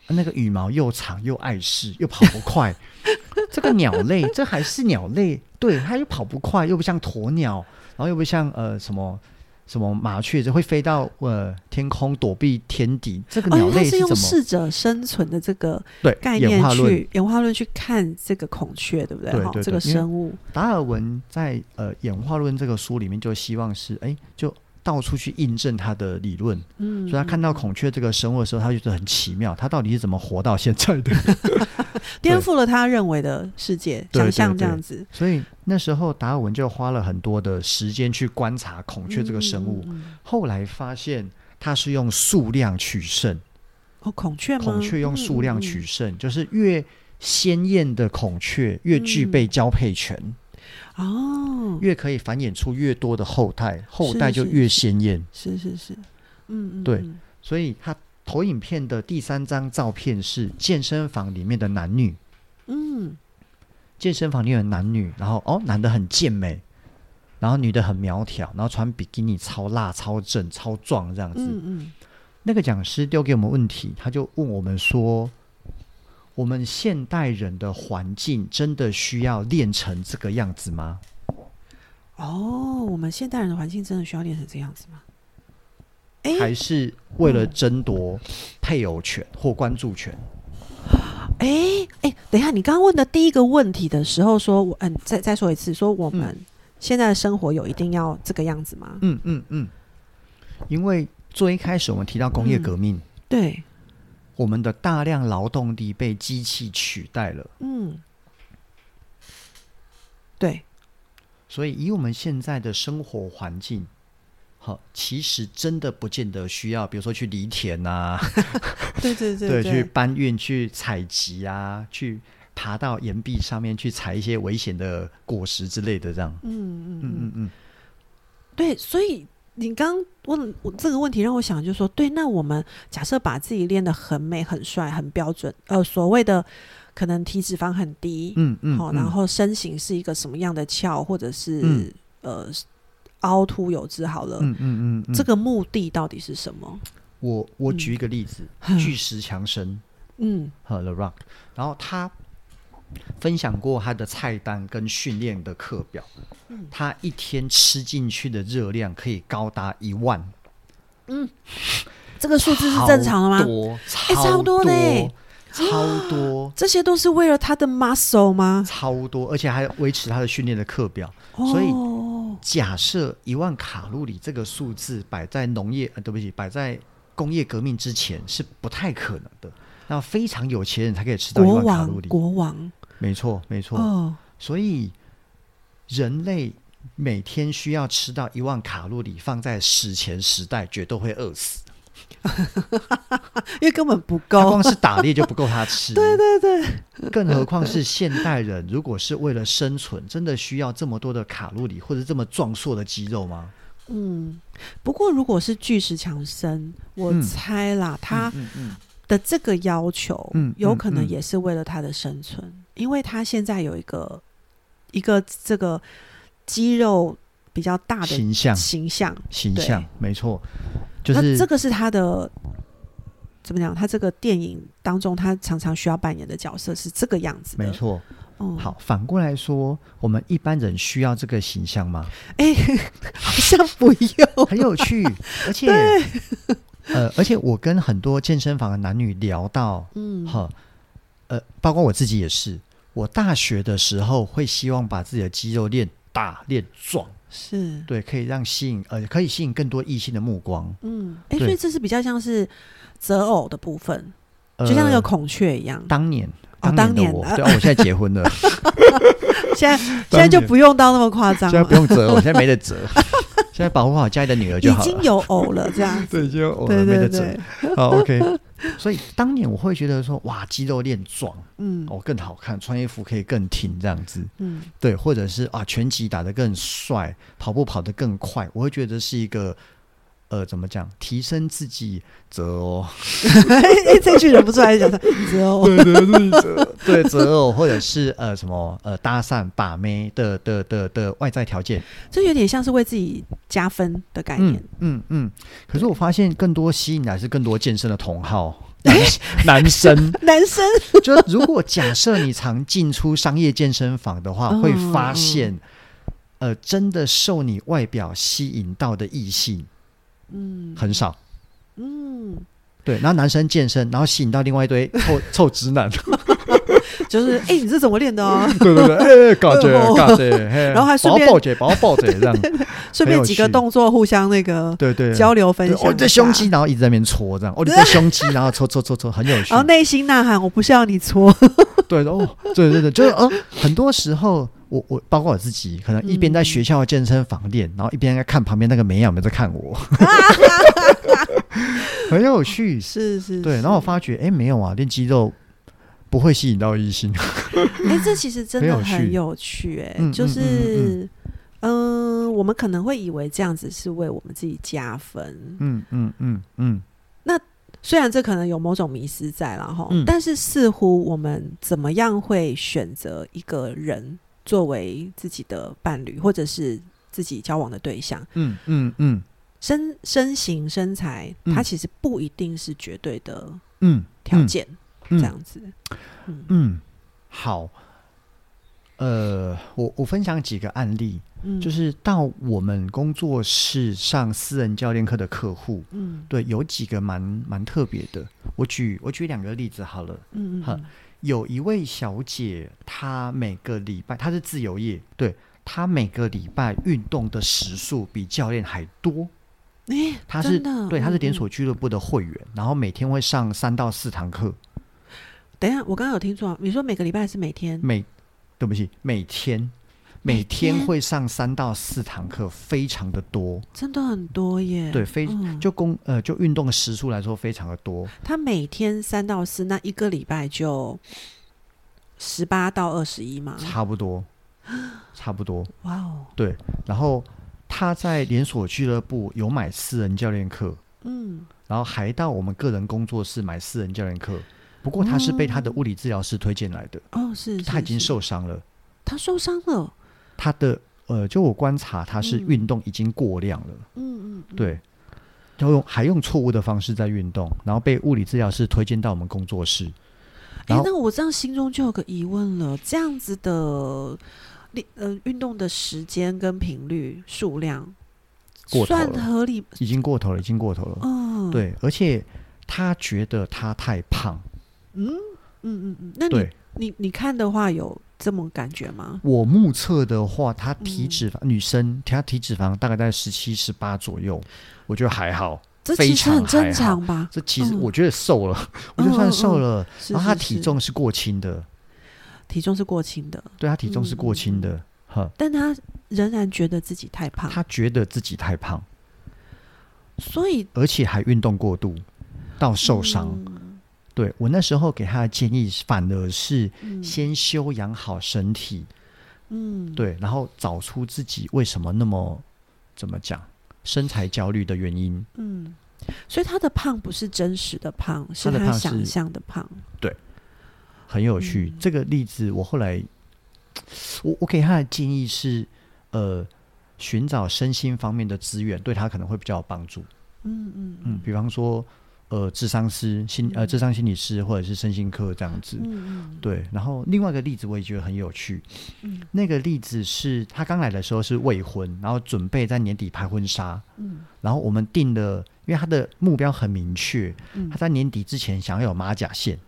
[SPEAKER 2] 那个羽毛又长又碍事，又跑不快，*laughs* 这个鸟类，这还是鸟类，对，它又跑不快，又不像鸵鸟，然后又不像呃什么。什么麻雀就会飞到呃天空躲避天敌？这个鸟
[SPEAKER 1] 哦，它是用适者生存的这个
[SPEAKER 2] 对
[SPEAKER 1] 概念去演化论去看这个孔雀，对不对？
[SPEAKER 2] 对
[SPEAKER 1] 这个
[SPEAKER 2] 对对这个
[SPEAKER 1] 生物，
[SPEAKER 2] 达尔文在呃演化论这个书里面就希望是哎，就到处去印证他的理论，
[SPEAKER 1] 嗯，
[SPEAKER 2] 所以他看到
[SPEAKER 1] 嗯
[SPEAKER 2] 孔雀这个生物的时候，他就觉得很奇妙，他到底是怎么活到现在的？*laughs* *laughs*
[SPEAKER 1] 颠覆了他认为的世界想象，这样子。
[SPEAKER 2] 所以那时候达尔文就花了很多的时间去观察孔雀这个生物，后来发现它是用数量取胜，
[SPEAKER 1] 哦，孔雀吗？
[SPEAKER 2] 孔雀用数量取
[SPEAKER 1] 嗯，
[SPEAKER 2] 胜，就是越鲜艳的孔雀越具备交配权，
[SPEAKER 1] 嗯哦，
[SPEAKER 2] 越可以繁衍出越多的后代，后代就越鲜艳。
[SPEAKER 1] 是是是，嗯嗯，
[SPEAKER 2] 对
[SPEAKER 1] 嗯。
[SPEAKER 2] 所以他投影片的第三张照片是健身房里面的男女，
[SPEAKER 1] 嗯，
[SPEAKER 2] 健身房里有男女，然后哦，男的很健美，然后女的很苗条，然后穿比基尼超辣、超正、超壮这样子。
[SPEAKER 1] 嗯嗯
[SPEAKER 2] 那个讲师丢给我们问题，他就问我们说：我们现代人的环境真的需要练成这个样子吗？
[SPEAKER 1] 哦，我们现代人的环境真的需要练成这样子吗？哎
[SPEAKER 2] 还是为了
[SPEAKER 1] 嗯
[SPEAKER 2] 争夺配偶权或关注权？
[SPEAKER 1] 哎哎，等一下，你刚刚问的第一个问题的时候，说我嗯，再再说一次，说我们现在的生活有一定要这个样子吗？
[SPEAKER 2] 嗯嗯嗯，因为最一开始我们提到工业革命，
[SPEAKER 1] 对，
[SPEAKER 2] 我们的大量劳动力被机器取代了，
[SPEAKER 1] 嗯，对，
[SPEAKER 2] 所以以我们现在的生活环境。好，其实真的不见得需要，比如说去犁田 *laughs* 呐、
[SPEAKER 1] 对对对
[SPEAKER 2] 对，去搬运、去采集啊，去爬到岩壁上面去采一些危险的果实之类的，这样。
[SPEAKER 1] 嗯嗯
[SPEAKER 2] 嗯。
[SPEAKER 1] 嗯
[SPEAKER 2] 嗯嗯，
[SPEAKER 1] 对，所以你刚问我这个问题，让我想就是说，对，那我们假设把自己练得很美、很帅、很标准，呃，所谓的可能体脂肪很低，
[SPEAKER 2] 嗯嗯，
[SPEAKER 1] 好、
[SPEAKER 2] 嗯。
[SPEAKER 1] 然后身形是一个什么样的翘，或者是、
[SPEAKER 2] 嗯。
[SPEAKER 1] 呃凹凸有致，好了，
[SPEAKER 2] 嗯嗯嗯嗯，
[SPEAKER 1] 这个目的到底是什么？
[SPEAKER 2] 我我
[SPEAKER 1] 嗯
[SPEAKER 2] 举一个例子，
[SPEAKER 1] 哼 *laughs*
[SPEAKER 2] 巨石强森
[SPEAKER 1] 嗯
[SPEAKER 2] 和 The Rock，然后他分享过他的菜单跟训练的课表，
[SPEAKER 1] 嗯
[SPEAKER 2] 他一天吃进去的热量可以高达一万，嗯
[SPEAKER 1] 这个数字是正常的吗？
[SPEAKER 2] 多，
[SPEAKER 1] 哎超多
[SPEAKER 2] 多
[SPEAKER 1] 呢
[SPEAKER 2] 超多。*gasps*
[SPEAKER 1] 这些都是为了他的 muscle 吗？
[SPEAKER 2] 超多，而且还维持他的训练的课表。所以
[SPEAKER 1] 哦，
[SPEAKER 2] 假设一万卡路里这个数字摆在农业，呃，对不起，摆在工业革命之前是不太可能的。那非常有钱人才可以吃到一万卡路
[SPEAKER 1] 王，
[SPEAKER 2] 里，
[SPEAKER 1] 国王，
[SPEAKER 2] 没错，没错。
[SPEAKER 1] 哦，
[SPEAKER 2] 所以人类每天需要吃到一万卡路里，放在史前时代绝对会饿死。*laughs*
[SPEAKER 1] 因为根本不够
[SPEAKER 2] 光。是打猎就不够他吃，*laughs*
[SPEAKER 1] 对对对，
[SPEAKER 2] 更何况是现代人，如果是为了生存，真的需要这么多的卡路里或者这么壮硕的肌肉吗？
[SPEAKER 1] 嗯。不过如果是巨石强森，我
[SPEAKER 2] 嗯
[SPEAKER 1] 猜啦，他的这个要求，
[SPEAKER 2] 嗯嗯
[SPEAKER 1] 有可能
[SPEAKER 2] 嗯
[SPEAKER 1] 也是为了他的生存，因为他现在有一个一个这个肌肉比较大的
[SPEAKER 2] 形象
[SPEAKER 1] 形象，
[SPEAKER 2] 形象没错，就是
[SPEAKER 1] 那这个是他的怎么讲？他这个电影当中，他常常需要扮演的角色是这个样子的。
[SPEAKER 2] 没，错。
[SPEAKER 1] 嗯，
[SPEAKER 2] 好，反过来说，我们一般人需要这个形象吗？
[SPEAKER 1] 哎、好像不用。*laughs*
[SPEAKER 2] 很有趣，*laughs* 而且呃，而且我跟很多健身房的男女聊到，
[SPEAKER 1] 嗯，
[SPEAKER 2] 哈，呃，包括我自己也是，我大学的时候会希望把自己的肌肉练大练壮，
[SPEAKER 1] 是，
[SPEAKER 2] 对，可以让吸引呃，可以吸引更多异性的目光，
[SPEAKER 1] 嗯，哎、
[SPEAKER 2] 对
[SPEAKER 1] 所以这是比较像是择偶的部分，
[SPEAKER 2] 呃
[SPEAKER 1] 就像那个孔雀一样。
[SPEAKER 2] 当年。
[SPEAKER 1] 哦
[SPEAKER 2] 当年的我，对、啊，我现在结婚了，*laughs*
[SPEAKER 1] 现在现在就不用到那么夸张
[SPEAKER 2] 现在不，用折，我，现在没得折，*laughs* 现在保护好家里的女儿就好了。
[SPEAKER 1] 经有偶了这样子。*laughs*
[SPEAKER 2] 对，已经有偶了，
[SPEAKER 1] 对
[SPEAKER 2] 没得择。
[SPEAKER 1] 对对，
[SPEAKER 2] 好，OK。所以当年我会觉得说，哇，肌肉练壮
[SPEAKER 1] 嗯
[SPEAKER 2] 哦更好看，穿衣服可以更挺这样子，
[SPEAKER 1] 嗯，
[SPEAKER 2] 对，或者是啊拳击打得更帅，跑步跑得更快，我会觉得是一个呃怎么讲，提升自己择偶，*laughs*
[SPEAKER 1] 哎，这句忍不住来讲的择偶。
[SPEAKER 2] 对对对择 *laughs* 对择偶，或者是呃什么呃搭讪把妹的的的的外在条件，
[SPEAKER 1] 这有点像是为自己加分的概念
[SPEAKER 2] 嗯。嗯嗯。可是我发现更多吸引来是更多健身的同好。男 *laughs* 男生，
[SPEAKER 1] 男生，
[SPEAKER 2] 就如果假设你常进出商业健身房的话，
[SPEAKER 1] 嗯
[SPEAKER 2] 会发现，呃，真的受你外表吸引到的异性
[SPEAKER 1] 嗯
[SPEAKER 2] 很少。
[SPEAKER 1] 嗯，
[SPEAKER 2] 对，然后男生健身，然后吸引到另外一堆臭 *laughs* 臭直男，*laughs*
[SPEAKER 1] 就是哎，你是怎么练的 *laughs* 哦？
[SPEAKER 2] 对对对，哎，感觉
[SPEAKER 1] 哦
[SPEAKER 2] 感觉，嘿
[SPEAKER 1] 然后还顺便
[SPEAKER 2] 抱姐，把我抱着这样，
[SPEAKER 1] 顺便几个动作互相那个
[SPEAKER 2] 对对，
[SPEAKER 1] 交流分享。
[SPEAKER 2] 哦，你这胸肌，，然后一直在那边搓这样，哦，你这胸肌，然后搓搓搓搓，很有趣
[SPEAKER 1] 然后。内心呐喊：“我不是要你搓。
[SPEAKER 2] 对哦，对对对，就是呃，很多时候我我包括我自己，可能一边在学校健身房练，然后一边在看旁边那个美有没有在看我，*laughs* 很有趣”。
[SPEAKER 1] 是是，
[SPEAKER 2] 对，然后我发觉，哎，没有啊，练肌肉不会吸引到异性。*laughs*
[SPEAKER 1] 哎，这其实真的
[SPEAKER 2] 很有趣。
[SPEAKER 1] 哎，就是，嗯，我们可能会以为这样子是为我们自己加分，
[SPEAKER 2] 嗯嗯嗯嗯，那
[SPEAKER 1] 虽然这可能有某种迷失在了哈，
[SPEAKER 2] 嗯。
[SPEAKER 1] 但是似乎我们怎么样会选择一个人作为自己的伴侣，或者是自己交往的对象，
[SPEAKER 2] 嗯嗯嗯。
[SPEAKER 1] 身身形身材，
[SPEAKER 2] 嗯。
[SPEAKER 1] 它其实不一定是绝对的
[SPEAKER 2] 嗯，
[SPEAKER 1] 条件，
[SPEAKER 2] 嗯
[SPEAKER 1] 这样子，嗯。
[SPEAKER 2] 嗯，好。呃，我我分享几个案例，
[SPEAKER 1] 嗯，
[SPEAKER 2] 就是到我们工作室上私人教练课的客户，
[SPEAKER 1] 嗯。
[SPEAKER 2] 对，有几个蛮蛮特别的。我举我举两个例子好了。好
[SPEAKER 1] 嗯嗯
[SPEAKER 2] 有一位小姐，她每个礼拜她是自由业，对她每个礼拜运动的时数比教练还多。
[SPEAKER 1] 哎，
[SPEAKER 2] 她是
[SPEAKER 1] 的
[SPEAKER 2] 对，她是连
[SPEAKER 1] 嗯
[SPEAKER 2] 锁俱乐部的会员，然后每天会上三到四堂课，
[SPEAKER 1] 等一下，我刚刚有听错，你说每个礼拜还是每天？
[SPEAKER 2] 每对不起，每天
[SPEAKER 1] 每
[SPEAKER 2] 每天
[SPEAKER 1] 天
[SPEAKER 2] 会上三到四堂课，非常的多。
[SPEAKER 1] 真的很多耶。
[SPEAKER 2] 对，非
[SPEAKER 1] 嗯
[SPEAKER 2] 就工呃就运动的时数来说，非常的多。
[SPEAKER 1] 他每天三到四，那一个礼拜就十八到二十一嘛。
[SPEAKER 2] 差不多，差不多。
[SPEAKER 1] 哇哦，
[SPEAKER 2] 对，然后他在连锁俱乐部有买私人教练课，
[SPEAKER 1] 嗯，
[SPEAKER 2] 然后还到我们个人工作室买私人教练课。不过他是被他的物理治疗师推荐来的，
[SPEAKER 1] 哦，是是
[SPEAKER 2] 他已经受伤了。
[SPEAKER 1] 他受伤了。
[SPEAKER 2] 他的呃，就我观察，他是
[SPEAKER 1] 嗯
[SPEAKER 2] 运动已经过量了，
[SPEAKER 1] 嗯嗯，嗯，
[SPEAKER 2] 对，就用还用错误的方式在运动，然后被物理治疗师推荐到我们工作室。
[SPEAKER 1] 哎、那我这样心中就有个疑问了，这样子的练呃运动的时间跟频率数量算合理？
[SPEAKER 2] 已经过头了，已经过头了。
[SPEAKER 1] 嗯，，
[SPEAKER 2] 对，而且他觉得他太胖。
[SPEAKER 1] 嗯嗯嗯嗯，那你你你看的话有这么感觉吗？
[SPEAKER 2] 我目测的话，她体
[SPEAKER 1] 嗯
[SPEAKER 2] 脂肪、女生，她体脂肪大概在十七、十八左右，我觉得还好。
[SPEAKER 1] 这其实很正常吧？
[SPEAKER 2] 这其实
[SPEAKER 1] 嗯
[SPEAKER 2] 我觉得瘦了，我觉得算瘦了。
[SPEAKER 1] 是
[SPEAKER 2] 然后她体重是过轻的，
[SPEAKER 1] 体重是过轻的，
[SPEAKER 2] 对她体重是过轻
[SPEAKER 1] 嗯
[SPEAKER 2] 的，哈、
[SPEAKER 1] 但她仍然觉得自己太胖，
[SPEAKER 2] 她觉得自己太胖，
[SPEAKER 1] 所以
[SPEAKER 2] 而且还运动过度到受伤。
[SPEAKER 1] 嗯
[SPEAKER 2] 对我那时候给他的建议，反而是
[SPEAKER 1] 嗯
[SPEAKER 2] 先修养好身体，
[SPEAKER 1] 嗯，
[SPEAKER 2] 对，然后找出自己为什么那么怎么讲身材焦虑的原因。
[SPEAKER 1] 嗯，所以他的胖不是真实的胖，是
[SPEAKER 2] 他
[SPEAKER 1] 想象的胖。
[SPEAKER 2] 对很有趣。
[SPEAKER 1] 嗯
[SPEAKER 2] 这个例子我后来，我我给他的建议是，呃，寻找身心方面的资源，对他可能会比较有帮助。
[SPEAKER 1] 嗯嗯
[SPEAKER 2] 嗯，比方说，呃，智商师、心呃，
[SPEAKER 1] 嗯
[SPEAKER 2] 智商心理师或者是身心科这样子。
[SPEAKER 1] 嗯
[SPEAKER 2] 对，然后另外一个例子我也觉得很有趣。
[SPEAKER 1] 嗯
[SPEAKER 2] 那个例子是他刚来的时候是未婚，然后准备在年底拍婚纱，
[SPEAKER 1] 嗯
[SPEAKER 2] 然后我们定了，因为他的目标很明确，
[SPEAKER 1] 嗯
[SPEAKER 2] 他在年底之前想要有马甲线。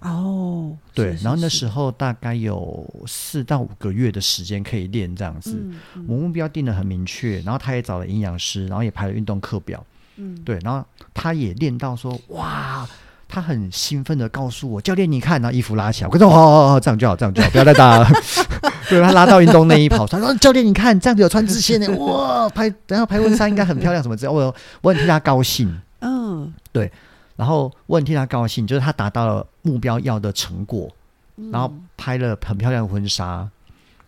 [SPEAKER 1] 哦，
[SPEAKER 2] 对，
[SPEAKER 1] 是
[SPEAKER 2] 然后那时候大概有四到五个月的时间可以练这样子。我目标定的很明确，然后他也找了营养师，然后也排了运动课表。
[SPEAKER 1] 嗯，
[SPEAKER 2] 对，然后他也练到说，哇，他很兴奋的告诉我，教练你看，然后衣服拉起来，我说，哦哦哦，这样就好，这样就好，不要再打了。*laughs* 对，他拉到运动内衣跑，他说，教练你看，这样子有穿自线的，哇，拍等下拍婚纱应该很漂亮，什么之类，我我很替他高兴。
[SPEAKER 1] 嗯，对
[SPEAKER 2] 然后我很替他高兴，就是他达到了目标要的成果，
[SPEAKER 1] 嗯
[SPEAKER 2] 然后拍了很漂亮的婚纱，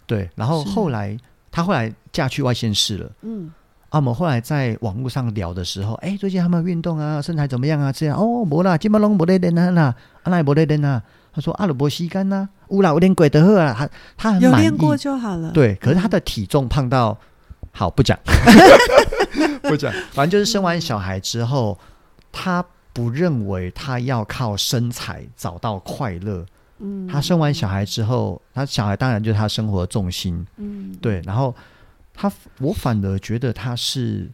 [SPEAKER 2] 对，然后后来他后来嫁去外县市了。
[SPEAKER 1] 嗯
[SPEAKER 2] 啊，我们后来在网络上聊的时候，哎，最近他们运动啊，身材怎么样啊？这样哦，无啦，金毛龙无得练啊啦，啊那无得练啊。他说阿鲁伯西干呐，乌啦，有点鬼得喝啊，他他很。
[SPEAKER 1] 有练过就好了。
[SPEAKER 2] 对，可是他的体重胖到，好不讲，*laughs* 不讲，反正就是生完小孩之后，他不认为他要靠身材找到快乐。
[SPEAKER 1] 嗯，
[SPEAKER 2] 他生完小孩之后，他小孩当然就是他生活的重心，
[SPEAKER 1] 嗯，
[SPEAKER 2] 对。然后他，我反而觉得他是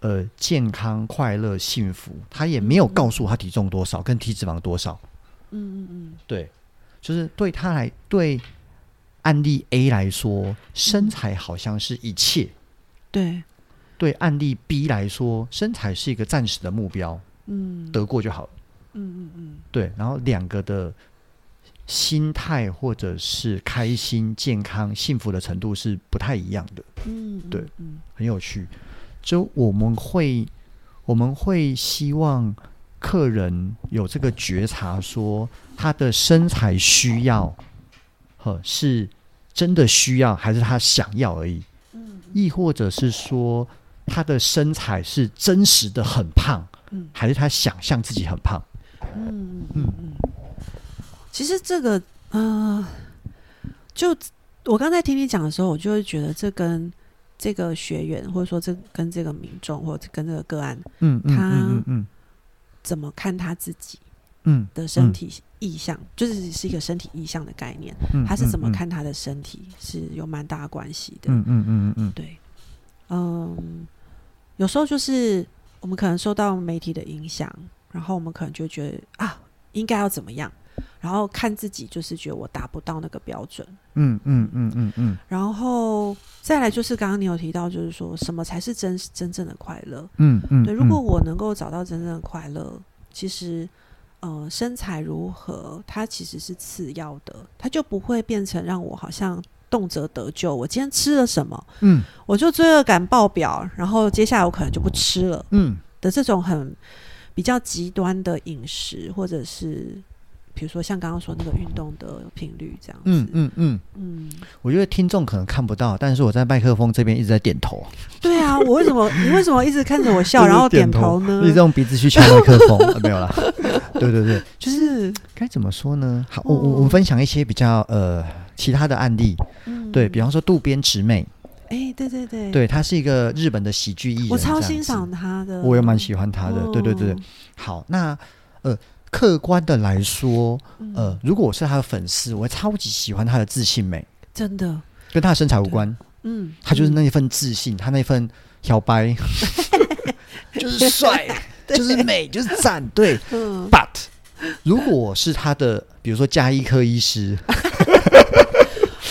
[SPEAKER 2] 呃健康、快乐、幸福。他也没有告诉我他体重多少，跟体脂肪多少。
[SPEAKER 1] 嗯嗯嗯
[SPEAKER 2] 对，就是对他来对案例 A 来说，身材好像是一切；
[SPEAKER 1] 对，
[SPEAKER 2] 对案例 B 来说，身材是一个暂时的目标，
[SPEAKER 1] 嗯，
[SPEAKER 2] 得过就好了。
[SPEAKER 1] 嗯嗯嗯
[SPEAKER 2] 对，然后两个的心态或者是开心、健康、幸福的程度是不太一样的，
[SPEAKER 1] 嗯，
[SPEAKER 2] 对
[SPEAKER 1] 嗯
[SPEAKER 2] 很有趣。就我们会我们会希望客人有这个觉察，说他的身材需要，呵，是真的需要，还是他想要而已？
[SPEAKER 1] 嗯
[SPEAKER 2] 亦或者是说他的身材是真实的很胖，
[SPEAKER 1] 嗯
[SPEAKER 2] 还是他想象自己很胖？
[SPEAKER 1] 嗯嗯嗯嗯，其实这个，呃，就我刚才听你讲的时候，我就会觉得这跟这个学员，或者说这跟这个民众，或者跟这个个案，
[SPEAKER 2] 嗯嗯
[SPEAKER 1] 他
[SPEAKER 2] 嗯嗯
[SPEAKER 1] 怎么看他自己
[SPEAKER 2] 嗯
[SPEAKER 1] 的身体意向，就是是一个身体意向的概念，
[SPEAKER 2] 嗯，
[SPEAKER 1] 他是怎么
[SPEAKER 2] 嗯？
[SPEAKER 1] 看他的身体是有蛮大关系的。
[SPEAKER 2] 嗯嗯嗯嗯嗯
[SPEAKER 1] 对，嗯，有时候就是我们可能受到媒体的影响，然后我们可能就觉得啊，应该要怎么样，然后看自己就是觉得我达不到那个标准，
[SPEAKER 2] 嗯嗯嗯嗯嗯
[SPEAKER 1] 然后再来就是刚刚你有提到，就是说什么才是真真正的快乐？
[SPEAKER 2] 嗯嗯，
[SPEAKER 1] 对，如果我能够找到真正的快乐，其实呃身材如何，它其实是次要的，它就不会变成让我好像动辄得咎。我今天吃了什么，
[SPEAKER 2] 嗯
[SPEAKER 1] 我就罪恶感爆表，然后接下来我可能就不吃了
[SPEAKER 2] 嗯
[SPEAKER 1] 的这种很比较极端的饮食，或者是比如说像刚刚说那个运动的频率这样子，
[SPEAKER 2] 嗯嗯嗯，
[SPEAKER 1] 嗯。
[SPEAKER 2] 我觉得听众可能看不到，但是我在麦克风这边一直在点头，
[SPEAKER 1] 对啊，我为什么你为什么一直看着我笑，然后点
[SPEAKER 2] 点
[SPEAKER 1] 头呢？
[SPEAKER 2] 一直？用鼻子去敲麦克风，呃 *laughs* 没有啦。对对对，
[SPEAKER 1] 就是。
[SPEAKER 2] 该怎么说呢？好，我我
[SPEAKER 1] 哦
[SPEAKER 2] 我们分享一些比较呃其他的案例，
[SPEAKER 1] 嗯。
[SPEAKER 2] 对比方说渡边直美，
[SPEAKER 1] 哎，对对对，
[SPEAKER 2] 对她是一个日本的喜剧艺人，
[SPEAKER 1] 我超欣赏他的，
[SPEAKER 2] 我也蛮喜欢她的。对对对。
[SPEAKER 1] 哦，
[SPEAKER 2] 好，那呃，客观的来说，
[SPEAKER 1] 嗯。
[SPEAKER 2] 呃，如果我是他的粉丝，我会超级喜欢他的自信美，
[SPEAKER 1] 真的，
[SPEAKER 2] 跟他的身材无关，
[SPEAKER 1] 嗯，
[SPEAKER 2] 他就是
[SPEAKER 1] 嗯
[SPEAKER 2] 那一份自信，他那份小白，*laughs* 就是帅，*laughs* 就是美，就是赞。对。*laughs*
[SPEAKER 1] 嗯
[SPEAKER 2] ，But 如果我是他的，比如说加医科医师，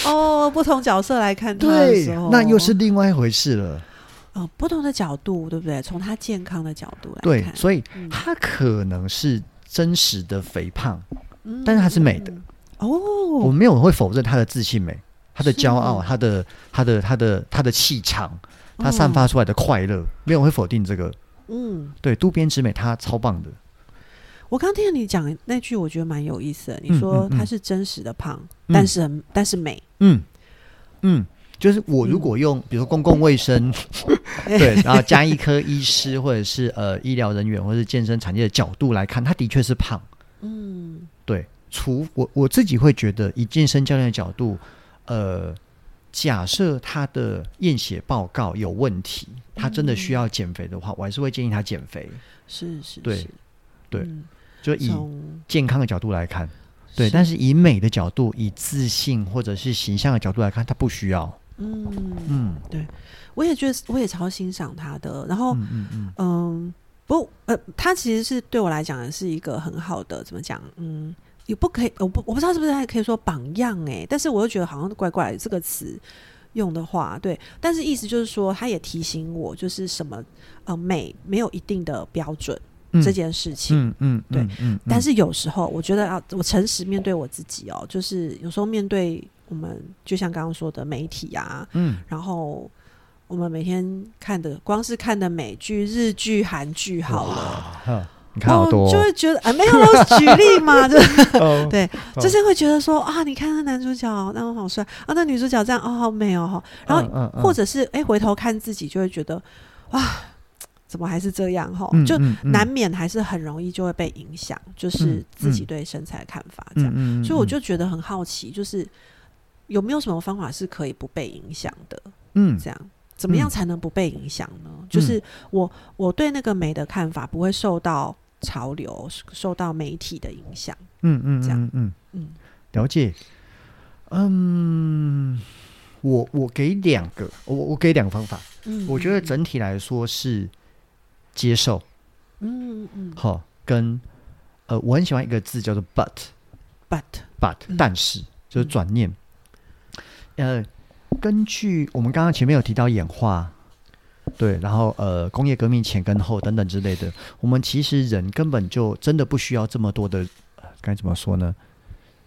[SPEAKER 1] 哦，不同角色来看他的
[SPEAKER 2] 对
[SPEAKER 1] 时候，，
[SPEAKER 2] 那又是另外一回事了。
[SPEAKER 1] 呃不同的角度，对不对？从他健康的角度来
[SPEAKER 2] 对，
[SPEAKER 1] 看，
[SPEAKER 2] 所以他可能是真实的肥胖，
[SPEAKER 1] 嗯
[SPEAKER 2] 但是她是美的。
[SPEAKER 1] 哦
[SPEAKER 2] 我
[SPEAKER 1] 哦，
[SPEAKER 2] 没有人会否认她的自信美，她的骄傲，
[SPEAKER 1] 是
[SPEAKER 2] 她的她的她的她的气场，她
[SPEAKER 1] 哦
[SPEAKER 2] 散发出来的快乐，没有人会否定这个。
[SPEAKER 1] 嗯，
[SPEAKER 2] 对，渡边直美她超棒的。
[SPEAKER 1] 我刚听你讲那句，我觉得蛮有意思的。你
[SPEAKER 2] 嗯
[SPEAKER 1] 说
[SPEAKER 2] 嗯嗯
[SPEAKER 1] 他是真实的胖，
[SPEAKER 2] 嗯
[SPEAKER 1] 但是很但是美，
[SPEAKER 2] 嗯嗯，就是我如果用，比如说公共卫生，*laughs* 对，然后加医科医师或者是呃医疗人员或者是健身产业的角度来看，他的确是胖。
[SPEAKER 1] 嗯
[SPEAKER 2] 对，除我我自己会觉得，以健身教练的角度，呃，假设他的验血报告有问题，他真的需要减肥的话，我还是会建议他减肥。
[SPEAKER 1] 是是
[SPEAKER 2] 对
[SPEAKER 1] 是
[SPEAKER 2] 对
[SPEAKER 1] 嗯
[SPEAKER 2] 就以健康的角度来看，对，但是以美的角度，以自信或者是形象的角度来看，他不需要。
[SPEAKER 1] 嗯，
[SPEAKER 2] 嗯
[SPEAKER 1] 我也觉得我也超欣赏他的。然后
[SPEAKER 2] 嗯嗯嗯
[SPEAKER 1] 嗯，不，呃，他其实是对我来讲是一个很好的，怎么讲？嗯，也不可以，我不我不知道是不是还可以说榜样哎，但是我又觉得好像怪怪的这个词用的话，对，但是意思就是说，他也提醒我，就是什么呃美没有一定的标准、
[SPEAKER 2] 嗯
[SPEAKER 1] 这件事情。
[SPEAKER 2] 嗯嗯，
[SPEAKER 1] 对
[SPEAKER 2] 嗯，嗯，
[SPEAKER 1] 但是有时候，我觉得啊我诚实面对我自己哦，就是有时候面对我们，就像刚刚说的媒体啊，
[SPEAKER 2] 嗯。
[SPEAKER 1] 然后我们每天看的，光是看的美剧、日剧、韩剧好了，
[SPEAKER 2] 哈，你看好多。
[SPEAKER 1] 哦，就会觉得啊，没有我举例嘛，*laughs* 就
[SPEAKER 2] 哦。
[SPEAKER 1] 对，
[SPEAKER 2] 哦。
[SPEAKER 1] 就是会觉得说啊，你看那男主角那我好帅啊，那女主角这样哦，好美哦，然后
[SPEAKER 2] 嗯嗯
[SPEAKER 1] 或者是哎、回头看自己，就会觉得哇，怎么还是这样哈？就难免还是很容易就会被影响，就是
[SPEAKER 2] 嗯
[SPEAKER 1] 自己
[SPEAKER 2] 嗯
[SPEAKER 1] 对身材的看法这样。所以我
[SPEAKER 2] 嗯
[SPEAKER 1] 就觉得很好奇，就是有没有什么方法是可以不被影响的？
[SPEAKER 2] 嗯
[SPEAKER 1] 这样怎么样
[SPEAKER 2] 嗯
[SPEAKER 1] 才能不被影响呢？就是我我对那个美的看法不会受到潮流、受到媒体的影响。
[SPEAKER 2] 嗯嗯
[SPEAKER 1] 这样
[SPEAKER 2] 嗯嗯，
[SPEAKER 1] 嗯
[SPEAKER 2] 了解。嗯，我我给两个，我我给两个方法。
[SPEAKER 1] 嗯
[SPEAKER 2] 我觉得整体来说是接受，
[SPEAKER 1] 嗯嗯
[SPEAKER 2] 好，跟呃，我很喜欢一个字叫做 but，but
[SPEAKER 1] but，嗯
[SPEAKER 2] 但是就是转念。呃，根据我们刚刚前面有提到演化，对，然后呃，工业革命前跟后等等之类的，我们其实人根本就真的不需要这么多的，呃该怎么说呢？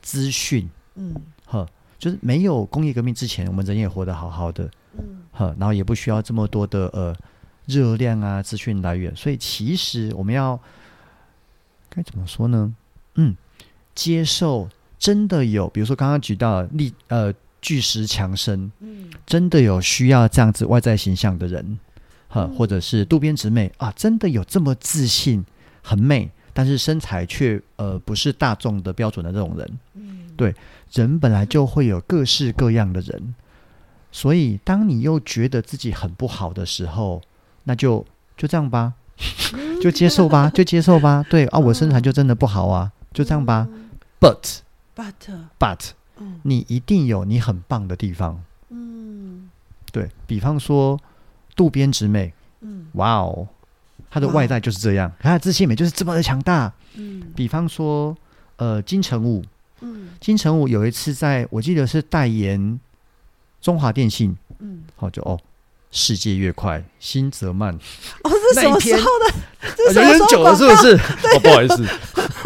[SPEAKER 2] 资讯，
[SPEAKER 1] 嗯
[SPEAKER 2] 呵，就是没有工业革命之前，我们人也活得好好的，
[SPEAKER 1] 嗯
[SPEAKER 2] 呵，然后也不需要这么多的呃热量啊资讯来源，所以其实我们要该怎么说呢？嗯，接受真的有，比如说刚刚举到例呃巨石强森，
[SPEAKER 1] 嗯
[SPEAKER 2] 真的有需要这样子外在形象的人，哈、
[SPEAKER 1] 嗯
[SPEAKER 2] 或者是渡边直美啊，真的有这么自信、很美，但是身材却呃不是大众的标准的这种人。
[SPEAKER 1] 嗯
[SPEAKER 2] 对人本来就会有各式各样的人，所以当你又觉得自己很不好的时候，那就就这样吧，就接受吧，*laughs* 就接受吧。对啊，我身材就真的不好啊，就这样吧。
[SPEAKER 1] 嗯
[SPEAKER 2] But
[SPEAKER 1] but
[SPEAKER 2] but
[SPEAKER 1] 嗯。
[SPEAKER 2] 你一定有你很棒的地方，
[SPEAKER 1] 嗯。
[SPEAKER 2] 对比方说渡边直美，
[SPEAKER 1] 嗯。
[SPEAKER 2] 哇哦，她的外在就是这样，她的自信美就是这么的强大。
[SPEAKER 1] 嗯。
[SPEAKER 2] 比方说，呃金城武，
[SPEAKER 1] 嗯。
[SPEAKER 2] 金城武有一次在我记得是代言中华电信，
[SPEAKER 1] 嗯，
[SPEAKER 2] 好就哦，世界越快，心则慢，
[SPEAKER 1] 哦，是什么时候的？
[SPEAKER 2] 有点久了，是不是？*laughs* 哦，不好意思，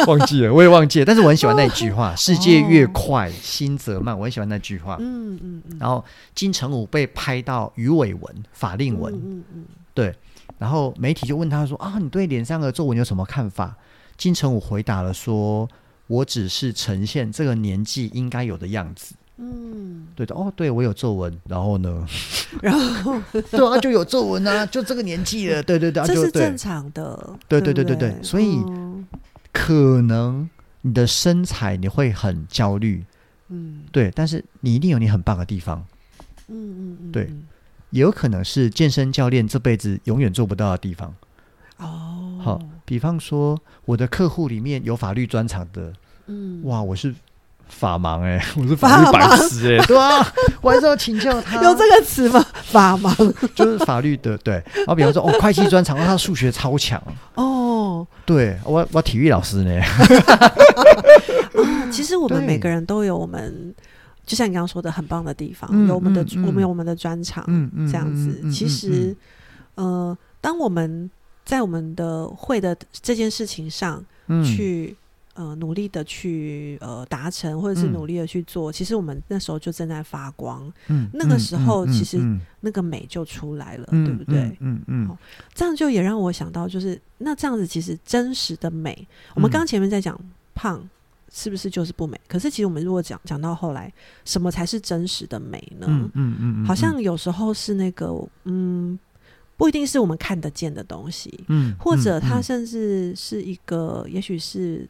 [SPEAKER 2] 忘记了，我也忘记了。但是我很喜欢那一句话：“世界越快，心则慢。”我很喜欢那句话。
[SPEAKER 1] 嗯嗯嗯，
[SPEAKER 2] 然后金城武被拍到鱼尾纹、法令纹，
[SPEAKER 1] 嗯嗯
[SPEAKER 2] 对，然后媒体就问他说：“啊，你对脸上的皱纹有什么看法？”金城武回答了说：“我只是呈现这个年纪应该有的样子。”
[SPEAKER 1] 嗯。
[SPEAKER 2] 对的，哦，对我有皱纹，然后呢？*laughs*
[SPEAKER 1] 然后 *laughs*
[SPEAKER 2] 对啊，就有皱纹啊，就这个年纪了，对对对，啊
[SPEAKER 1] 这
[SPEAKER 2] 就是
[SPEAKER 1] 正常的，
[SPEAKER 2] 对
[SPEAKER 1] 对
[SPEAKER 2] 对对对对所以
[SPEAKER 1] 嗯
[SPEAKER 2] 可能你的身材你会很焦虑，
[SPEAKER 1] 嗯。
[SPEAKER 2] 对，但是你一定有你很棒的地方，
[SPEAKER 1] 嗯嗯嗯，
[SPEAKER 2] 对
[SPEAKER 1] 嗯
[SPEAKER 2] 也有可能是健身教练这辈子永远做不到的地方。
[SPEAKER 1] 哦，
[SPEAKER 2] 好，比方说我的客户里面有法律专长的，
[SPEAKER 1] 嗯，
[SPEAKER 2] 哇，我是法盲哎、*laughs* 我是
[SPEAKER 1] 法
[SPEAKER 2] 法律白痴哎、*laughs* 对啊，我还是要请教他，*laughs*
[SPEAKER 1] 有这个词吗？法盲
[SPEAKER 2] 就是法律的对。然后比方说哦，会计专长，哦他数学超强，
[SPEAKER 1] 哦。
[SPEAKER 2] 对我我体育老师呢，
[SPEAKER 1] 啊，其实我们每个人都有我们，就像你刚刚说的很棒的地方，
[SPEAKER 2] 嗯
[SPEAKER 1] 有我们的、我们有我们的专长，
[SPEAKER 2] 嗯嗯
[SPEAKER 1] 这样子。其实，呃，当我们在我们的会的这件事情上
[SPEAKER 2] 嗯
[SPEAKER 1] 去。呃，努力的去呃达成，或者是
[SPEAKER 2] 嗯
[SPEAKER 1] 努力的去做，其实我们那时候就正在发光，
[SPEAKER 2] 嗯
[SPEAKER 1] 那个时候其实
[SPEAKER 2] 嗯
[SPEAKER 1] 那个美就出来了，
[SPEAKER 2] 嗯
[SPEAKER 1] 对不对？
[SPEAKER 2] 嗯嗯
[SPEAKER 1] 好这样就也让我想到，就是那这样子，其实真实的美，我们
[SPEAKER 2] 嗯
[SPEAKER 1] 刚刚前面在讲胖是不是就是不美？可是其实我们如果讲讲到后来，什么才是真实的美呢？
[SPEAKER 2] 嗯嗯嗯，
[SPEAKER 1] 好像有时候是那个，嗯，不一定是我们看得见的东西，
[SPEAKER 2] 嗯，
[SPEAKER 1] 或者它
[SPEAKER 2] 嗯
[SPEAKER 1] 甚至是一个，也许是。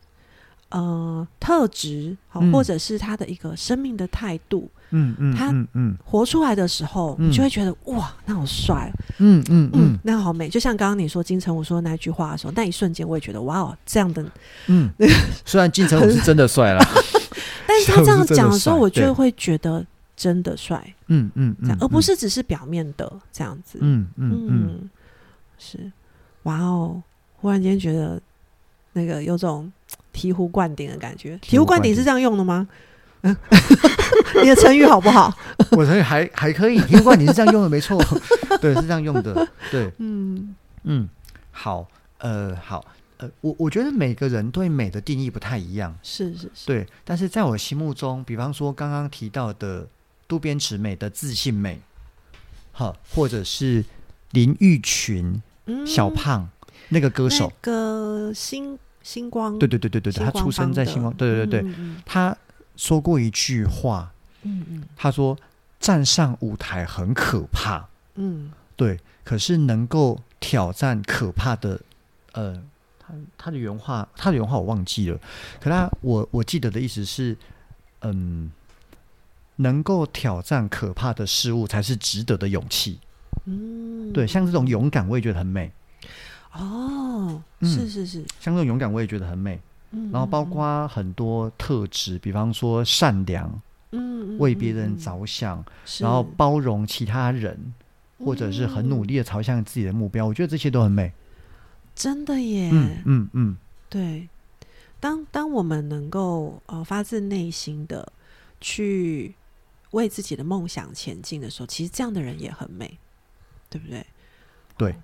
[SPEAKER 1] 呃，特质好，
[SPEAKER 2] 嗯
[SPEAKER 1] 或者是他的一个生命的态度，
[SPEAKER 2] 嗯嗯
[SPEAKER 1] 他
[SPEAKER 2] 嗯嗯
[SPEAKER 1] 活出来的时候，
[SPEAKER 2] 嗯
[SPEAKER 1] 你就会觉得哇，那好帅，
[SPEAKER 2] 嗯嗯
[SPEAKER 1] 嗯
[SPEAKER 2] 嗯，
[SPEAKER 1] 那好美。就像刚刚你说金城武说的那句话的时候，那一瞬间我也觉得哇哦，这样的。
[SPEAKER 2] 嗯，虽然金城武是真的帅了，*laughs*
[SPEAKER 1] 但是他这样讲的时候，我就会觉得真的帅，
[SPEAKER 2] 嗯嗯嗯，
[SPEAKER 1] 这样，而不是只是表面的这样子。
[SPEAKER 2] 嗯嗯嗯，
[SPEAKER 1] 是，哇哦！忽然间觉得那个有种醍醐灌顶的感觉。醍
[SPEAKER 2] 醍醐灌顶
[SPEAKER 1] 是这样用的吗？嗯 *laughs* 你的成语好不好？*laughs*
[SPEAKER 2] 我成语还还可以，醍醐灌顶是这样用的，没错，*laughs* 对，是这样用的，对，
[SPEAKER 1] 嗯。
[SPEAKER 2] 嗯，好，呃，好，呃，我我觉得每个人对美的定义不太一样，
[SPEAKER 1] 是是是，
[SPEAKER 2] 对，但是在我心目中，比方说刚刚提到的渡边直美的自信美，哈，或者是林玉群
[SPEAKER 1] 嗯。
[SPEAKER 2] 小胖那个歌手，
[SPEAKER 1] 那个星星光，
[SPEAKER 2] 对对对对对对，他出生在星光，对对对对，他说过一句话，
[SPEAKER 1] 嗯嗯。
[SPEAKER 2] 他说站上舞台很可怕，
[SPEAKER 1] 嗯。
[SPEAKER 2] 对，可是能够挑战可怕的，呃，他他的原话，他的原话我忘记了，可他我我记得的意思是，嗯，能够挑战可怕的事物才是值得的勇气。
[SPEAKER 1] 嗯，
[SPEAKER 2] 对，像这种勇敢，我也觉得很美。
[SPEAKER 1] 哦，
[SPEAKER 2] 嗯。
[SPEAKER 1] 是是是，
[SPEAKER 2] 像这种勇敢，我也觉得很美。
[SPEAKER 1] 嗯
[SPEAKER 2] 然后包括很多特质，比方说善良，
[SPEAKER 1] 嗯
[SPEAKER 2] 为别人，着想，然后
[SPEAKER 1] 嗯
[SPEAKER 2] 包容其他人，或者是很努，力的朝向自己的目标，我觉得这些都很美。
[SPEAKER 1] 真的耶，
[SPEAKER 2] 嗯嗯嗯，
[SPEAKER 1] 对，当当我们能够呃发自内心的去为自己的梦想前进的时候，其实这样的人也很美，对不对？
[SPEAKER 2] 对。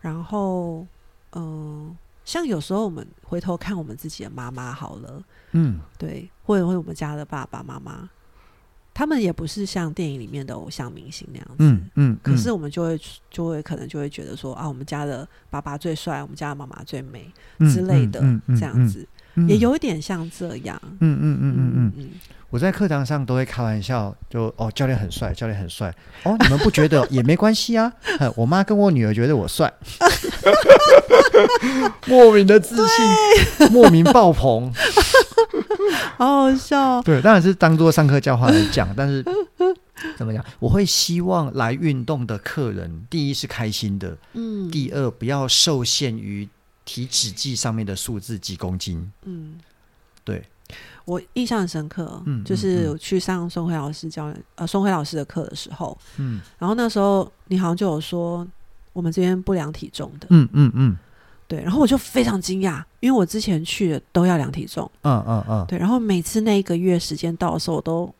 [SPEAKER 1] 然后，嗯、像有时候我们回头看我们自己的妈妈好了，
[SPEAKER 2] 嗯。
[SPEAKER 1] 对，或者会我们家的爸爸妈妈，他们也不是像电影里面的偶像明星那样子，
[SPEAKER 2] 嗯嗯，
[SPEAKER 1] 可是我们就会就会可能就会觉得说啊，我们家的爸爸最帅，我们家的妈妈最美之类的，这样，子、
[SPEAKER 2] 嗯
[SPEAKER 1] 也，有一点像这样。
[SPEAKER 2] 嗯嗯嗯嗯嗯，
[SPEAKER 1] 嗯，
[SPEAKER 2] 我在课堂上都会开玩笑，就哦，教练很帅，教练很帅，哦，你们不觉得 *laughs* 也没关系啊？*laughs* 我妈跟我女儿觉得我帅，*laughs* 莫名的自信，莫名爆棚。
[SPEAKER 1] 好好笑。
[SPEAKER 2] 对，当然是当做上课教话来讲，但是怎么讲？我会希望来运动的客人，第一是开心的，
[SPEAKER 1] 嗯，
[SPEAKER 2] 第二不要受限于体脂计上面的数字几公斤。
[SPEAKER 1] 嗯，
[SPEAKER 2] 对，
[SPEAKER 1] 我印象很深刻，
[SPEAKER 2] 嗯
[SPEAKER 1] 就是
[SPEAKER 2] 嗯
[SPEAKER 1] 我去上宋慧老师教练呃宋慧老师的课的时候，
[SPEAKER 2] 嗯。
[SPEAKER 1] 然后那时候你好像就有说我们这边不量体重的，
[SPEAKER 2] 嗯嗯嗯。
[SPEAKER 1] 对，然后我就非常惊讶，因为我之前去的都要量体重，
[SPEAKER 2] 嗯嗯嗯，
[SPEAKER 1] 对，然后每次那一个月时间到的时候，我都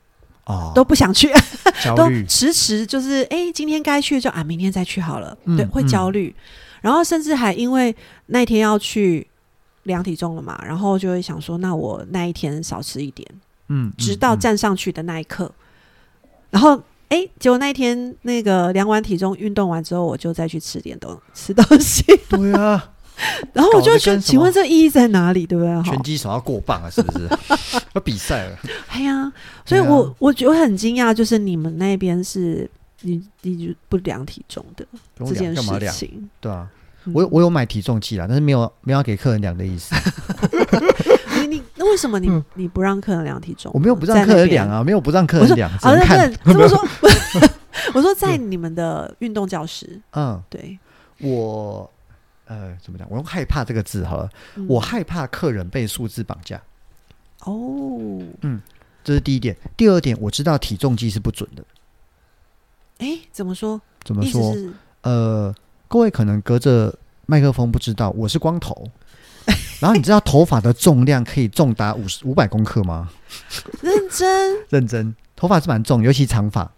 [SPEAKER 2] 哦，
[SPEAKER 1] 都不想去，*laughs* 都，迟迟就是哎，今天该去就啊，明天再去好了，对，会焦虑，然后甚至还因为那天要去量体重了嘛，然后就会想说，那我那一天少吃一点，
[SPEAKER 2] 嗯，
[SPEAKER 1] 直到
[SPEAKER 2] 嗯。
[SPEAKER 1] 站上去的那一刻，然后哎，结果那一天那个量完体重、运动完之后，我就再去吃点东 *laughs* 吃东西，
[SPEAKER 2] 对啊，*laughs*
[SPEAKER 1] 然后我就觉得，
[SPEAKER 2] 搞得跟什么
[SPEAKER 1] 请问这意义在哪里，对不对？哈。
[SPEAKER 2] 拳，击手要过磅啊，是不是？*laughs* 要比赛了，
[SPEAKER 1] 哎呀，所以
[SPEAKER 2] 我啊。
[SPEAKER 1] 我我觉得很惊讶，就是你们那边是你你就不量体重的这件？事情。
[SPEAKER 2] 对啊，
[SPEAKER 1] 嗯
[SPEAKER 2] 我有我有买体重计啦，但是没有没有要给客人量的意思。*laughs*
[SPEAKER 1] 你你那为什么你、
[SPEAKER 2] 嗯
[SPEAKER 1] 你不让客人量体重？
[SPEAKER 2] 我没有不让客人量
[SPEAKER 1] 啊。
[SPEAKER 2] 啊，没有不让客人量，只
[SPEAKER 1] 好的，
[SPEAKER 2] 能看。
[SPEAKER 1] 那这么说，*laughs* 我说在你们的运动教室，
[SPEAKER 2] 嗯，
[SPEAKER 1] 对，
[SPEAKER 2] 我呃怎么讲？我用害怕这个字好了，
[SPEAKER 1] 嗯
[SPEAKER 2] 我害怕客人被数字绑架，
[SPEAKER 1] 哦，嗯
[SPEAKER 2] 这是第一点。第二点，我知道体重计是不准的。
[SPEAKER 1] 哎，怎么说？
[SPEAKER 2] 怎么说？呃，各位可能隔着麦克风不知道，我是光头。然后你知道头发的重量可以重达五十五百公克吗？*laughs*
[SPEAKER 1] 认真
[SPEAKER 2] 认真，头发是蛮重，尤其长发。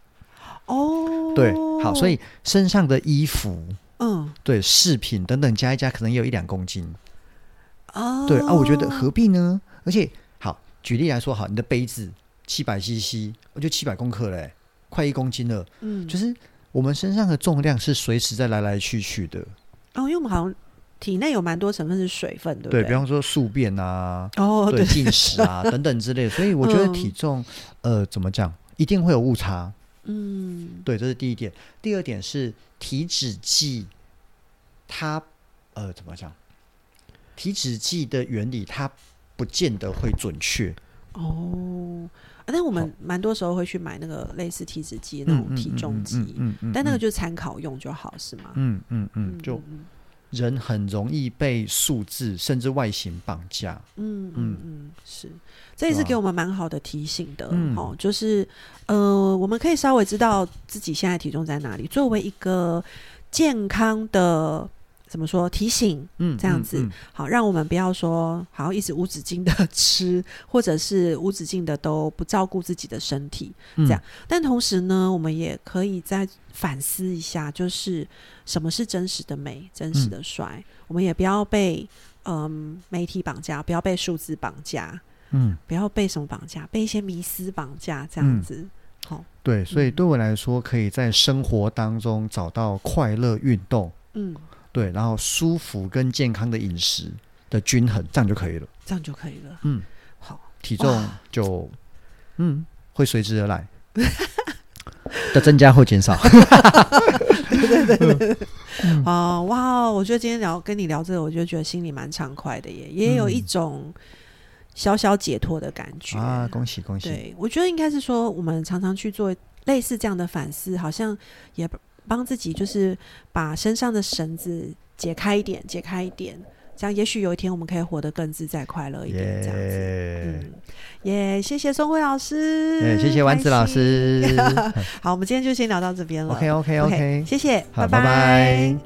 [SPEAKER 1] 哦。
[SPEAKER 2] 对，好，所以身上的衣服、
[SPEAKER 1] 嗯
[SPEAKER 2] 对饰品等等加一加，可能也有一两公斤。
[SPEAKER 1] 哦，
[SPEAKER 2] 对啊，我觉得何必呢？而且，好，举例来说，好，你的杯子七百 CC，我就七百公克嘞，快一公斤了。
[SPEAKER 1] 嗯，
[SPEAKER 2] 就是我们身上的重量是随时在来来去去的。
[SPEAKER 1] 哦，因为我们好像体内有蛮多成分是水分，对不
[SPEAKER 2] 对
[SPEAKER 1] 对
[SPEAKER 2] 比方说宿便啊，
[SPEAKER 1] 哦，
[SPEAKER 2] 对
[SPEAKER 1] 对，
[SPEAKER 2] 进食啊等等之类的，所以我觉得
[SPEAKER 1] 嗯
[SPEAKER 2] 体重，呃，怎么讲，一定会有误差。
[SPEAKER 1] 嗯
[SPEAKER 2] 对，这是第一点。第二点是体脂计，它呃怎么讲？体脂计的原理它不见得会准确。
[SPEAKER 1] 哦，啊但我们蛮多时候会去买那个类似体脂机那种体重机，但那个就是参考用就好，是吗？
[SPEAKER 2] 嗯嗯嗯，就
[SPEAKER 1] 嗯
[SPEAKER 2] 人很容易被数字甚至外形绑架。
[SPEAKER 1] 嗯嗯
[SPEAKER 2] 嗯
[SPEAKER 1] 嗯，是，这也是给我们蛮好的提醒的
[SPEAKER 2] 嗯。
[SPEAKER 1] 哦，就是呃，我们可以稍微知道自己现在体重在哪里，作为一个健康的怎么说提醒，
[SPEAKER 2] 嗯，
[SPEAKER 1] 这样子。
[SPEAKER 2] 嗯。
[SPEAKER 1] 好，让我们不要说好一直无止境的吃，*laughs* 或者是无止境的都不照顾自己的身体，
[SPEAKER 2] 嗯。
[SPEAKER 1] 这样。但同时呢，我们也可以再反思一下，就是什么是真实的美、真实的帅，我们也不要被嗯媒体绑架，不要被数字绑架，
[SPEAKER 2] 嗯，
[SPEAKER 1] 不要被什么绑架，被一些迷思绑架，这样子。好，
[SPEAKER 2] 对，所以
[SPEAKER 1] 嗯。
[SPEAKER 2] 对我来说，可以在生活当中找到快乐运动，
[SPEAKER 1] 嗯，
[SPEAKER 2] 对，然后舒服跟健康的饮食的均衡，这样就可以了。
[SPEAKER 1] 这样就可以了。
[SPEAKER 2] 嗯，
[SPEAKER 1] 好，
[SPEAKER 2] 体重就嗯会随之而来的增加或减少。*laughs* 嗯
[SPEAKER 1] 哦，哇，我觉得今天聊跟你聊这个，我就觉得心里蛮畅快的耶，也有一
[SPEAKER 2] 嗯
[SPEAKER 1] 种小小解脱的感觉
[SPEAKER 2] 啊，恭喜恭喜！
[SPEAKER 1] 对，我觉得应该是说，我们常常去做类似这样的反思，好像也帮自己就是把身上的绳子解开一点，解开一点，这样也许有一天我们可以活得更自在、快乐一点，这样子。
[SPEAKER 2] 耶
[SPEAKER 1] 嗯，也，谢谢宋慧老师，
[SPEAKER 2] 耶，谢谢丸子老。师。*laughs*
[SPEAKER 1] 好，我们今天就先聊到这边了。
[SPEAKER 2] OK OK OK，OK，
[SPEAKER 1] 谢谢，
[SPEAKER 2] 拜拜。